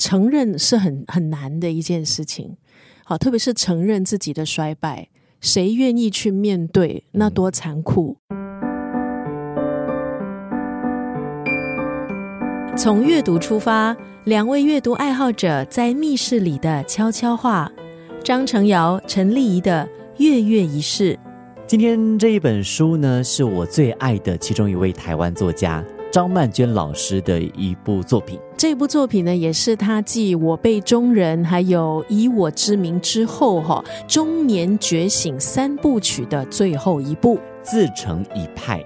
承认是很很难的一件事情。好，特别是承认自己的衰败，谁愿意去面对？那多残酷！从阅读出发，两位阅读爱好者在密室里的悄悄话。张成尧、陈丽仪的《月月仪式》。今天这一本书呢，是我最爱的其中一位台湾作家。张曼娟老师的一部作品，这部作品呢，也是他继《我辈中人》还有《以我之名》之后，哈中年觉醒三部曲的最后一部，《自成一派》。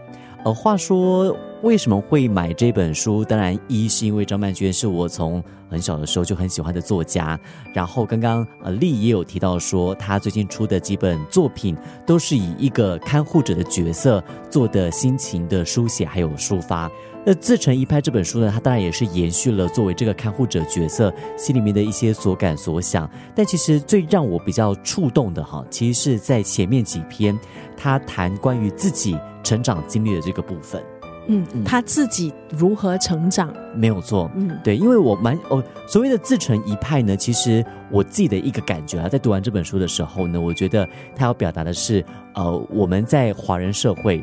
呃，话说为什么会买这本书？当然，一是因为张曼娟是我从很小的时候就很喜欢的作家。然后刚刚呃丽也有提到说，他最近出的几本作品都是以一个看护者的角色做的心情的书写还有抒发。那《自成一派》这本书呢，它当然也是延续了作为这个看护者角色心里面的一些所感所想。但其实最让我比较触动的哈，其实是在前面几篇他谈关于自己成长经历的这个部分。嗯，他自己如何成长？没有错。嗯，对，因为我蛮哦，所谓的自成一派呢，其实我自己的一个感觉啊，在读完这本书的时候呢，我觉得他要表达的是，呃，我们在华人社会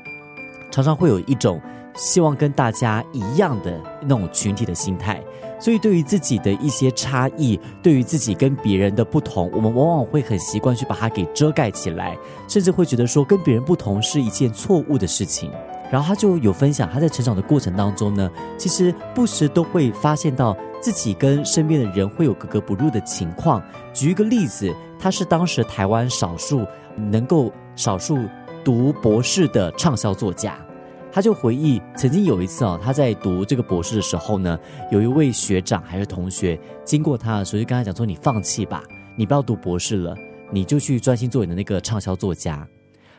常常会有一种。希望跟大家一样的那种群体的心态，所以对于自己的一些差异，对于自己跟别人的不同，我们往往会很习惯去把它给遮盖起来，甚至会觉得说跟别人不同是一件错误的事情。然后他就有分享，他在成长的过程当中呢，其实不时都会发现到自己跟身边的人会有格格不入的情况。举一个例子，他是当时台湾少数能够少数读博士的畅销作家。他就回忆，曾经有一次哦，他在读这个博士的时候呢，有一位学长还是同学经过他的时候，就跟他讲说：“你放弃吧，你不要读博士了，你就去专心做你的那个畅销作家。”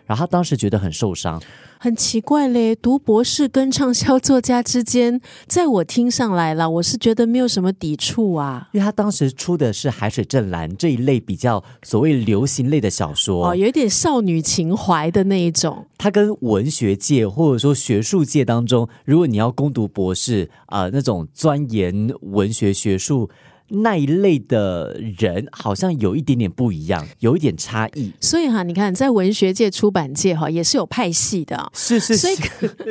然后他当时觉得很受伤，很奇怪嘞。读博士跟畅销作家之间，在我听上来了，我是觉得没有什么抵触啊。因为他当时出的是《海水正蓝》这一类比较所谓流行类的小说，哦，有一点少女情怀的那一种。他跟文学界或者说学术界当中，如果你要攻读博士啊，那种钻研文学学术。那一类的人好像有一点点不一样，有一点差异。所以哈，你看，在文学界、出版界哈，也是有派系的。是是，所以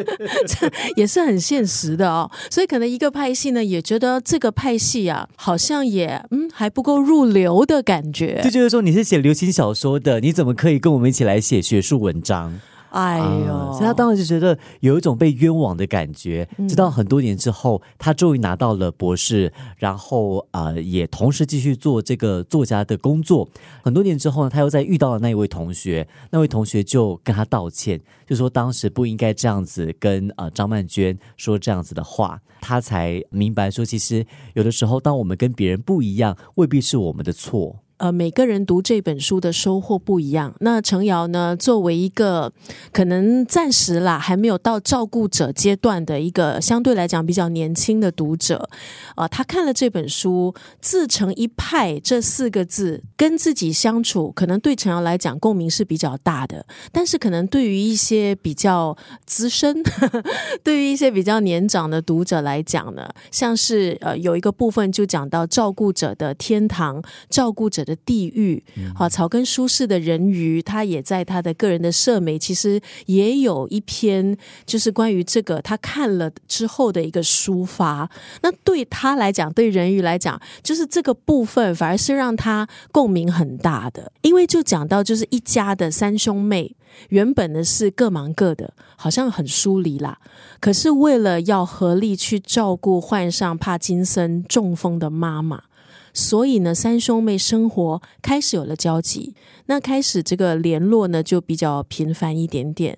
这也是很现实的哦。所以可能一个派系呢，也觉得这个派系啊，好像也嗯还不够入流的感觉。这就是说，你是写流行小说的，你怎么可以跟我们一起来写学术文章？哎呦，所以他当时就觉得有一种被冤枉的感觉。直到很多年之后，他终于拿到了博士，然后啊，也同时继续做这个作家的工作。很多年之后呢，他又在遇到了那一位同学，那位同学就跟他道歉，就说当时不应该这样子跟啊张曼娟说这样子的话。他才明白说，其实有的时候，当我们跟别人不一样，未必是我们的错。呃，每个人读这本书的收获不一样。那程瑶呢，作为一个可能暂时啦还没有到照顾者阶段的一个相对来讲比较年轻的读者，呃，他看了这本书“自成一派”这四个字，跟自己相处，可能对程瑶来讲共鸣是比较大的。但是，可能对于一些比较资深、对于一些比较年长的读者来讲呢，像是呃有一个部分就讲到照顾者的天堂，照顾者的。地狱，好，草根舒适的人鱼，他也在他的个人的社媒，其实也有一篇，就是关于这个他看了之后的一个抒发。那对他来讲，对人鱼来讲，就是这个部分反而是让他共鸣很大的，因为就讲到就是一家的三兄妹，原本呢是各忙各的，好像很疏离啦，可是为了要合力去照顾患上帕金森中风的妈妈。所以呢，三兄妹生活开始有了交集，那开始这个联络呢就比较频繁一点点，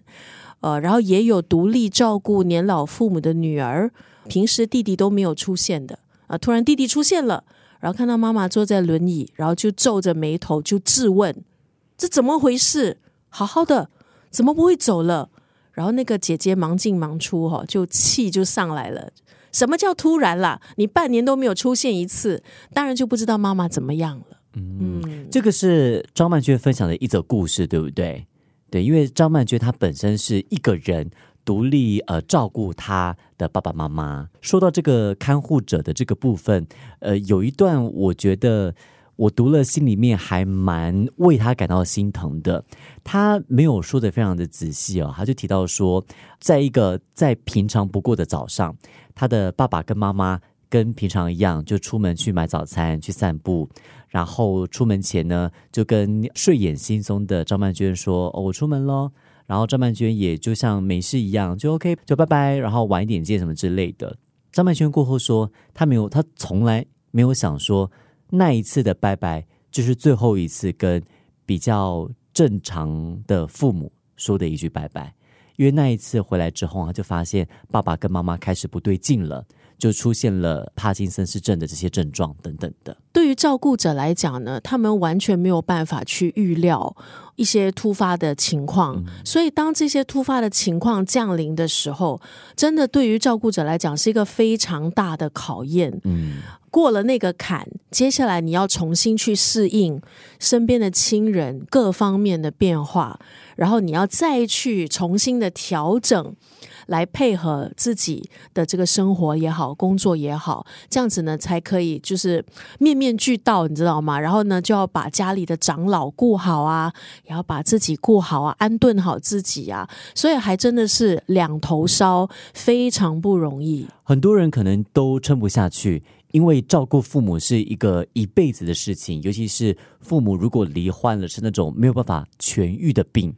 呃，然后也有独立照顾年老父母的女儿，平时弟弟都没有出现的，啊，突然弟弟出现了，然后看到妈妈坐在轮椅，然后就皱着眉头就质问：这怎么回事？好好的，怎么不会走了？然后那个姐姐忙进忙出，哈，就气就上来了。什么叫突然啦？你半年都没有出现一次，当然就不知道妈妈怎么样了。嗯，这个是张曼娟分享的一则故事，对不对？对，因为张曼娟她本身是一个人独立呃照顾她的爸爸妈妈。说到这个看护者的这个部分，呃，有一段我觉得我读了，心里面还蛮为他感到心疼的。他没有说的非常的仔细哦，他就提到说，在一个再平常不过的早上，他的爸爸跟妈妈跟平常一样，就出门去买早餐、去散步。然后出门前呢，就跟睡眼惺忪的张曼娟说：“哦，我出门喽。”然后张曼娟也就像没事一样，就 OK，就拜拜，然后晚一点见什么之类的。张曼娟过后说，她没有，她从来没有想说那一次的拜拜就是最后一次跟比较正常的父母说的一句拜拜，因为那一次回来之后，啊就发现爸爸跟妈妈开始不对劲了。就出现了帕金森氏症的这些症状等等的。对于照顾者来讲呢，他们完全没有办法去预料一些突发的情况，所以当这些突发的情况降临的时候，真的对于照顾者来讲是一个非常大的考验。嗯，过了那个坎，接下来你要重新去适应身边的亲人各方面的变化，然后你要再去重新的调整。来配合自己的这个生活也好，工作也好，这样子呢才可以就是面面俱到，你知道吗？然后呢，就要把家里的长老顾好啊，也要把自己顾好啊，安顿好自己啊，所以还真的是两头烧，非常不容易。很多人可能都撑不下去，因为照顾父母是一个一辈子的事情，尤其是父母如果罹患了是那种没有办法痊愈的病，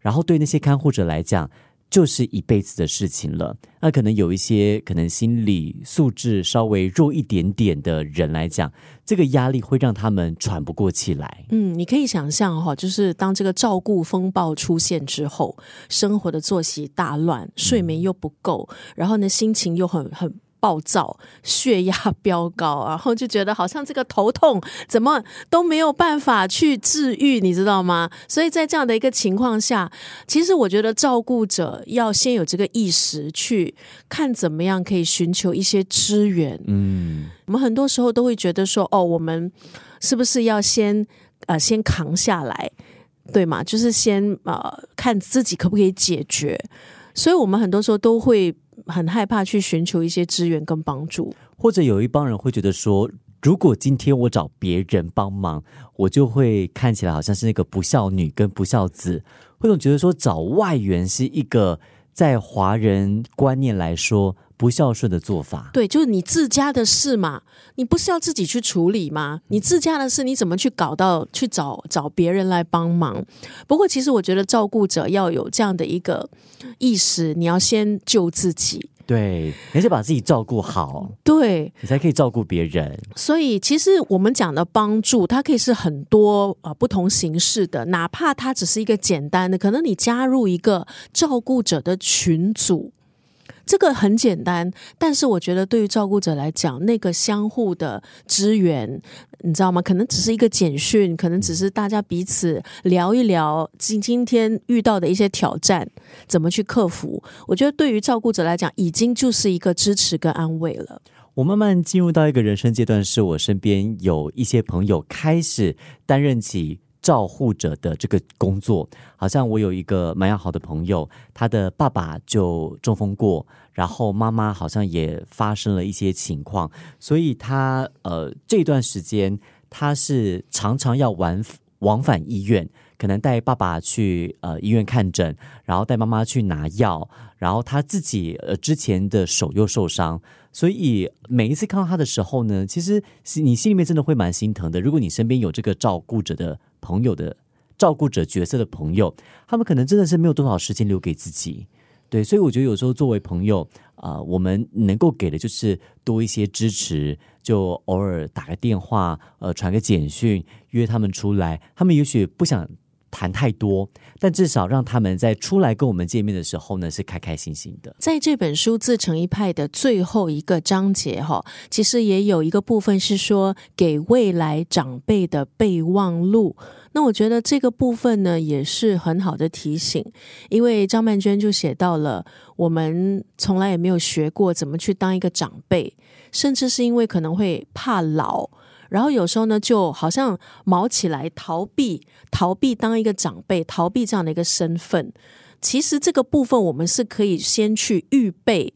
然后对那些看护者来讲。就是一辈子的事情了。那可能有一些可能心理素质稍微弱一点点的人来讲，这个压力会让他们喘不过气来。嗯，你可以想象哈，就是当这个照顾风暴出现之后，生活的作息大乱，睡眠又不够，然后呢，心情又很很。暴躁，血压 飙高，然后就觉得好像这个头痛怎么都没有办法去治愈，你知道吗？所以在这样的一个情况下，其实我觉得照顾者要先有这个意识，去看怎么样可以寻求一些支援。嗯，我们很多时候都会觉得说，哦，我们是不是要先呃先扛下来，对吗？就是先呃看自己可不可以解决。所以我们很多时候都会。很害怕去寻求一些资源跟帮助，或者有一帮人会觉得说，如果今天我找别人帮忙，我就会看起来好像是那个不孝女跟不孝子，会总觉得说找外援是一个在华人观念来说。不孝顺的做法，对，就是你自家的事嘛，你不是要自己去处理吗？你自家的事，你怎么去搞到去找找别人来帮忙？不过，其实我觉得照顾者要有这样的一个意识，你要先救自己，对，你先把自己照顾好，对你才可以照顾别人。所以，其实我们讲的帮助，它可以是很多呃不同形式的，哪怕它只是一个简单的，可能你加入一个照顾者的群组。这个很简单，但是我觉得对于照顾者来讲，那个相互的支援，你知道吗？可能只是一个简讯，可能只是大家彼此聊一聊今今天遇到的一些挑战，怎么去克服。我觉得对于照顾者来讲，已经就是一个支持跟安慰了。我慢慢进入到一个人生阶段，是我身边有一些朋友开始担任起。照护者的这个工作，好像我有一个蛮要好的朋友，他的爸爸就中风过，然后妈妈好像也发生了一些情况，所以他呃这段时间他是常常要往往返医院，可能带爸爸去呃医院看诊，然后带妈妈去拿药，然后他自己呃之前的手又受伤。所以每一次看到他的时候呢，其实你心里面真的会蛮心疼的。如果你身边有这个照顾者的朋友的照顾者角色的朋友，他们可能真的是没有多少时间留给自己。对，所以我觉得有时候作为朋友啊，我们能够给的就是多一些支持，就偶尔打个电话，呃，传个简讯，约他们出来。他们也许不想。谈太多，但至少让他们在出来跟我们见面的时候呢，是开开心心的。在这本书自成一派的最后一个章节哈，其实也有一个部分是说给未来长辈的备忘录。那我觉得这个部分呢，也是很好的提醒，因为张曼娟就写到了，我们从来也没有学过怎么去当一个长辈，甚至是因为可能会怕老。然后有时候呢，就好像毛起来逃避，逃避当一个长辈，逃避这样的一个身份。其实这个部分我们是可以先去预备。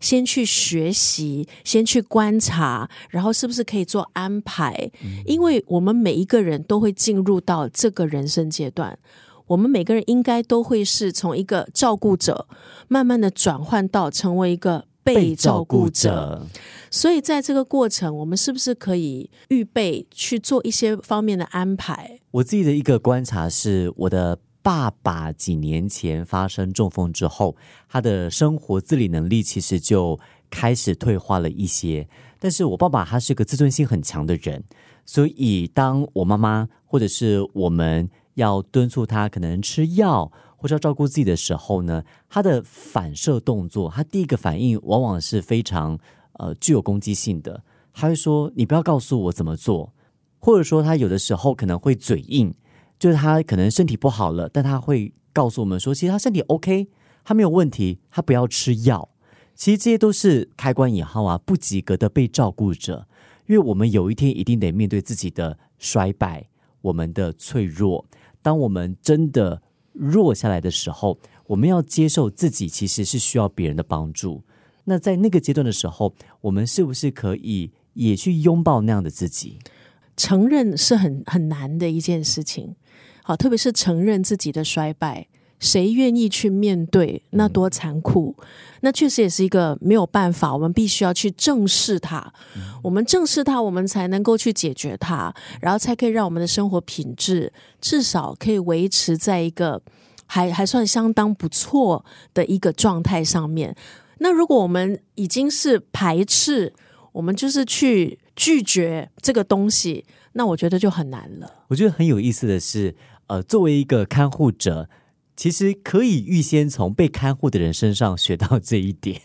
先去学习，先去观察，然后是不是可以做安排？因为我们每一个人都会进入到这个人生阶段，我们每个人应该都会是从一个照顾者，慢慢的转换到成为一个被照顾者。所以在这个过程，我们是不是可以预备去做一些方面的安排？我自己的一个观察是，我的。爸爸几年前发生中风之后，他的生活自理能力其实就开始退化了一些。但是我爸爸他是个自尊心很强的人，所以当我妈妈或者是我们要敦促他可能吃药或者要照顾自己的时候呢，他的反射动作，他第一个反应往往是非常呃具有攻击性的。他会说：“你不要告诉我怎么做。”或者说他有的时候可能会嘴硬。就是他可能身体不好了，但他会告诉我们说，其实他身体 OK，他没有问题，他不要吃药。其实这些都是开关引号啊，不及格的被照顾者，因为我们有一天一定得面对自己的衰败，我们的脆弱。当我们真的弱下来的时候，我们要接受自己其实是需要别人的帮助。那在那个阶段的时候，我们是不是可以也去拥抱那样的自己？承认是很很难的一件事情。好，特别是承认自己的衰败，谁愿意去面对？那多残酷！那确实也是一个没有办法，我们必须要去正视它。我们正视它，我们才能够去解决它，然后才可以让我们的生活品质至少可以维持在一个还还算相当不错的一个状态上面。那如果我们已经是排斥，我们就是去拒绝这个东西，那我觉得就很难了。我觉得很有意思的是。呃，作为一个看护者，其实可以预先从被看护的人身上学到这一点。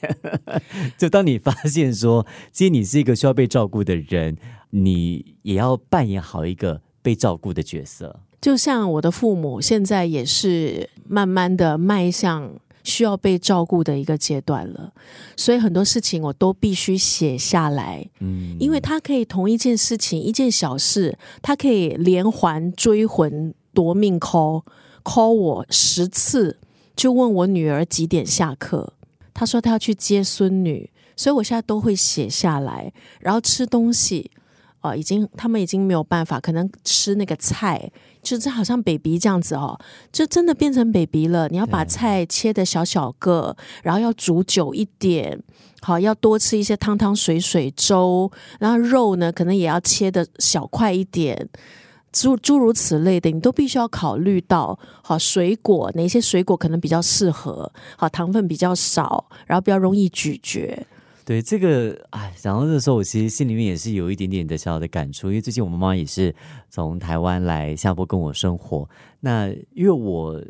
就当你发现说，其实你是一个需要被照顾的人，你也要扮演好一个被照顾的角色。就像我的父母现在也是慢慢的迈向需要被照顾的一个阶段了，所以很多事情我都必须写下来。嗯，因为他可以同一件事情，一件小事，他可以连环追魂。夺命 call call 我十次，就问我女儿几点下课。他说他要去接孙女，所以我现在都会写下来。然后吃东西，哦，已经他们已经没有办法，可能吃那个菜，就是好像 baby 这样子哦，就真的变成 baby 了。你要把菜切的小小个，然后要煮久一点，好，要多吃一些汤汤水水粥，然后肉呢，可能也要切的小块一点。诸诸如此类的，你都必须要考虑到。好，水果哪些水果可能比较适合？好，糖分比较少，然后比较容易咀嚼。对这个，哎，讲到这时候，我其实心里面也是有一点点的小小的感触，因为最近我妈妈也是从台湾来下坡跟我生活。那因为我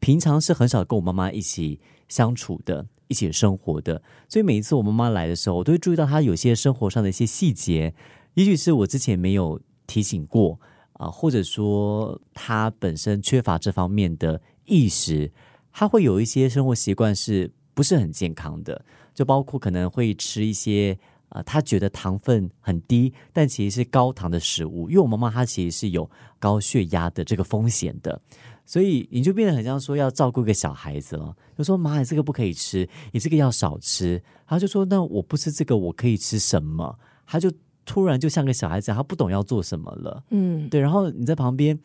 平常是很少跟我妈妈一起相处的，一起生活的，所以每一次我妈妈来的时候，我都会注意到她有些生活上的一些细节，也许是我之前没有提醒过。啊，或者说他本身缺乏这方面的意识，他会有一些生活习惯是不是很健康的？就包括可能会吃一些啊，他觉得糖分很低，但其实是高糖的食物。因为我妈妈她其实是有高血压的这个风险的，所以你就变得很像说要照顾一个小孩子了。就说妈，你这个不可以吃，你这个要少吃。他就说那我不吃这个，我可以吃什么？他就。突然就像个小孩子，他不懂要做什么了。嗯，对。然后你在旁边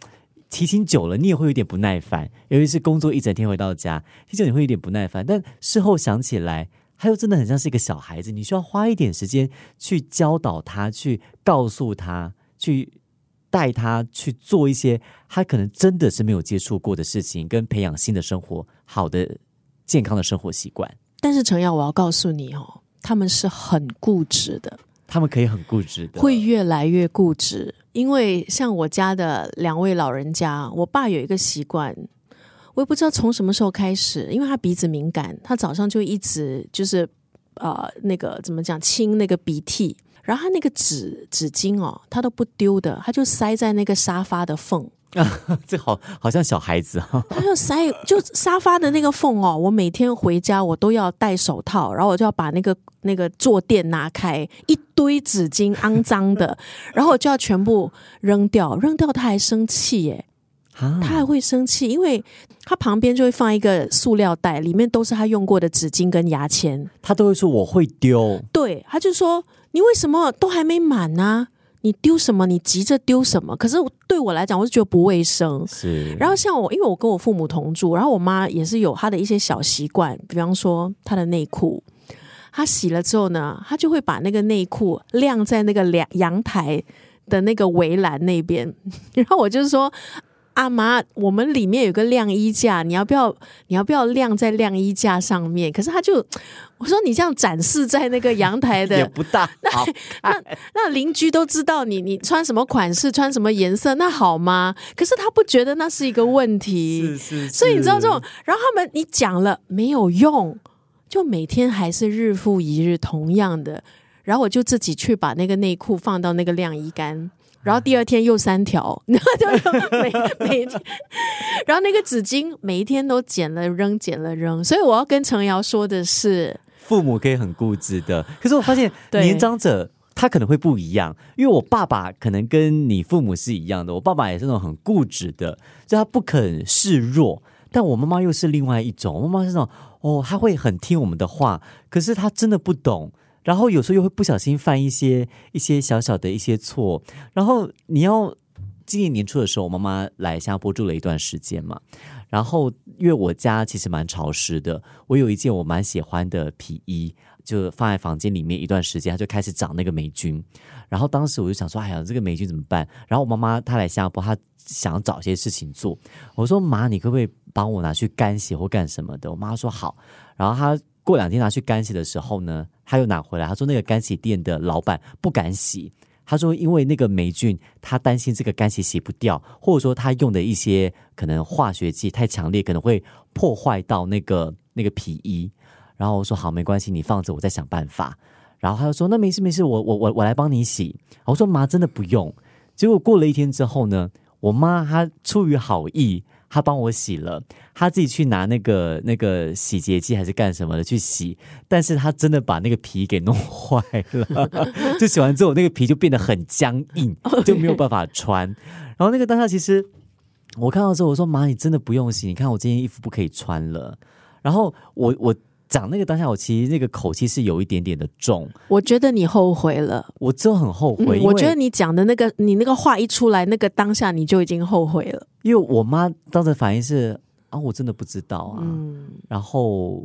提醒久了，你也会有点不耐烦。尤其是工作一整天回到家，其实你会有点不耐烦。但事后想起来，他又真的很像是一个小孩子。你需要花一点时间去教导他，去告诉他，去带他去做一些他可能真的是没有接触过的事情，跟培养新的生活、好的健康的生活习惯。但是程耀，我要告诉你哦，他们是很固执的。他们可以很固执的，会越来越固执。因为像我家的两位老人家，我爸有一个习惯，我也不知道从什么时候开始，因为他鼻子敏感，他早上就一直就是呃那个怎么讲清那个鼻涕，然后他那个纸纸巾哦，他都不丢的，他就塞在那个沙发的缝。啊，这好好像小孩子哈，他就塞就沙发的那个缝哦，我每天回家我都要戴手套，然后我就要把那个那个坐垫拿开，一堆纸巾肮脏的，然后我就要全部扔掉，扔掉他还生气耶，啊。他还会生气，因为他旁边就会放一个塑料袋，里面都是他用过的纸巾跟牙签。他都会说我会丢，对，他就说你为什么都还没满呢、你丢什么？你急着丢什么？可是对我来讲，我是觉得不卫生。是，然后像我，因为我跟我父母同住，然后我妈也是有她的一些小习惯，比方说她的内裤，她洗了之后呢，她就会把那个内裤晾在那个阳阳台的那个围栏那边，然后我就说。阿妈，我们里面有个晾衣架，你要不要？你要不要晾在晾衣架上面？可是他就 我说你这样展示在那个阳台的 也，不大 那那，那邻居都知道你你穿什么款式，穿什么颜色，那好吗？可是他不觉得那是一个问题。是是，所以你知道这种，然后他们你讲了没有用，就每天还是日复一日同样的，然后我就自己去把那个内裤放到那个晾衣杆。然后第二天又三条，然后就每每天，然后那个纸巾每一天都捡了扔，捡了扔。所以我要跟程瑶说的是，父母可以很固执的，可是我发现 年长者他可能会不一样，因为我爸爸可能跟你父母是一样的，我爸爸也是那种很固执的，就他不肯示弱，但我妈妈又是另外一种，我妈妈是那种哦，她会很听我们的话，可是她真的不懂。然后有时候又会不小心犯一些一些小小的一些错，然后你要今年年初的时候，我妈妈来新加坡住了一段时间嘛，然后因为我家其实蛮潮湿的，我有一件我蛮喜欢的皮衣，就放在房间里面一段时间，它就开始长那个霉菌。然后当时我就想说，哎呀，这个霉菌怎么办？然后我妈妈她来新加坡，她想要找些事情做。我说妈，你可不可以帮我拿去干洗或干什么的？我妈说好。然后她过两天拿去干洗的时候呢，他又拿回来，他说那个干洗店的老板不敢洗。他说：“因为那个霉菌，他担心这个干洗洗不掉，或者说他用的一些可能化学剂太强烈，可能会破坏到那个那个皮衣。”然后我说：“好，没关系，你放着，我再想办法。”然后他就说：“那没事没事，我我我我来帮你洗。”我说：“妈，真的不用。”结果过了一天之后呢，我妈她出于好意，她帮我洗了，他自己去拿那个那个洗洁剂还是干什么的去洗，但是他真的把那个皮给弄坏了，就洗完之后那个皮就变得很僵硬，就没有办法穿。然后那个当下其实我看到之后，我说：“妈，你真的不用洗，你看我这件衣服不可以穿了。”然后我我讲那个当下，我其实那个口气是有一点点的重，我觉得你后悔了。我之后很后悔，嗯我觉得你讲的那个，你那个话一出来，那个当下你就已经后悔了。因为我妈当时反应是啊，我真的不知道啊。嗯，然后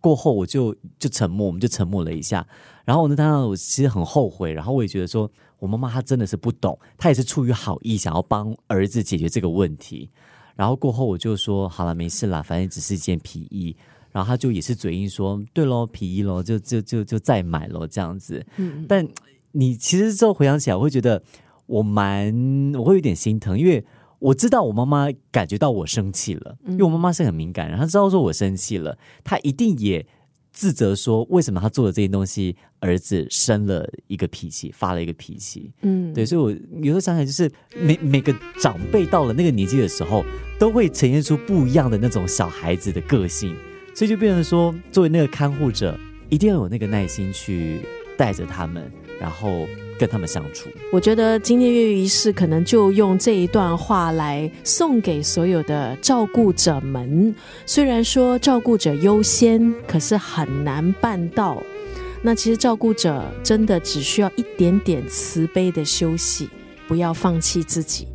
过后我就就沉默，我们就沉默了一下。然后我那当下我其实很后悔，然后我也觉得说我妈妈她真的是不懂，她也是出于好意想要帮儿子解决这个问题。然后过后我就说好了，没事啦，反正只是一件皮衣。然后他就也是嘴硬说，对喽，皮衣喽，就就就就再买喽这样子。嗯但你其实之后回想起来，我会觉得我蛮我会有点心疼，因为我知道我妈妈感觉到我生气了，因为我妈妈是很敏感，然后她知道说我生气了，她一定也自责说为什么她做的这些东西，儿子生了一个脾气，发了一个脾气。嗯，对，所以我有时候想想，就是每每个长辈到了那个年纪的时候，都会呈现出不一样的那种小孩子的个性，所以就变成说，作为那个看护者，一定要有那个耐心去带着他们，然后跟他们相处。我觉得今天月月仪式可能就用这一段话来送给所有的照顾者们。虽然说照顾者优先，可是很难办到。那其实照顾者真的只需要一点点慈悲的休息，不要放弃自己。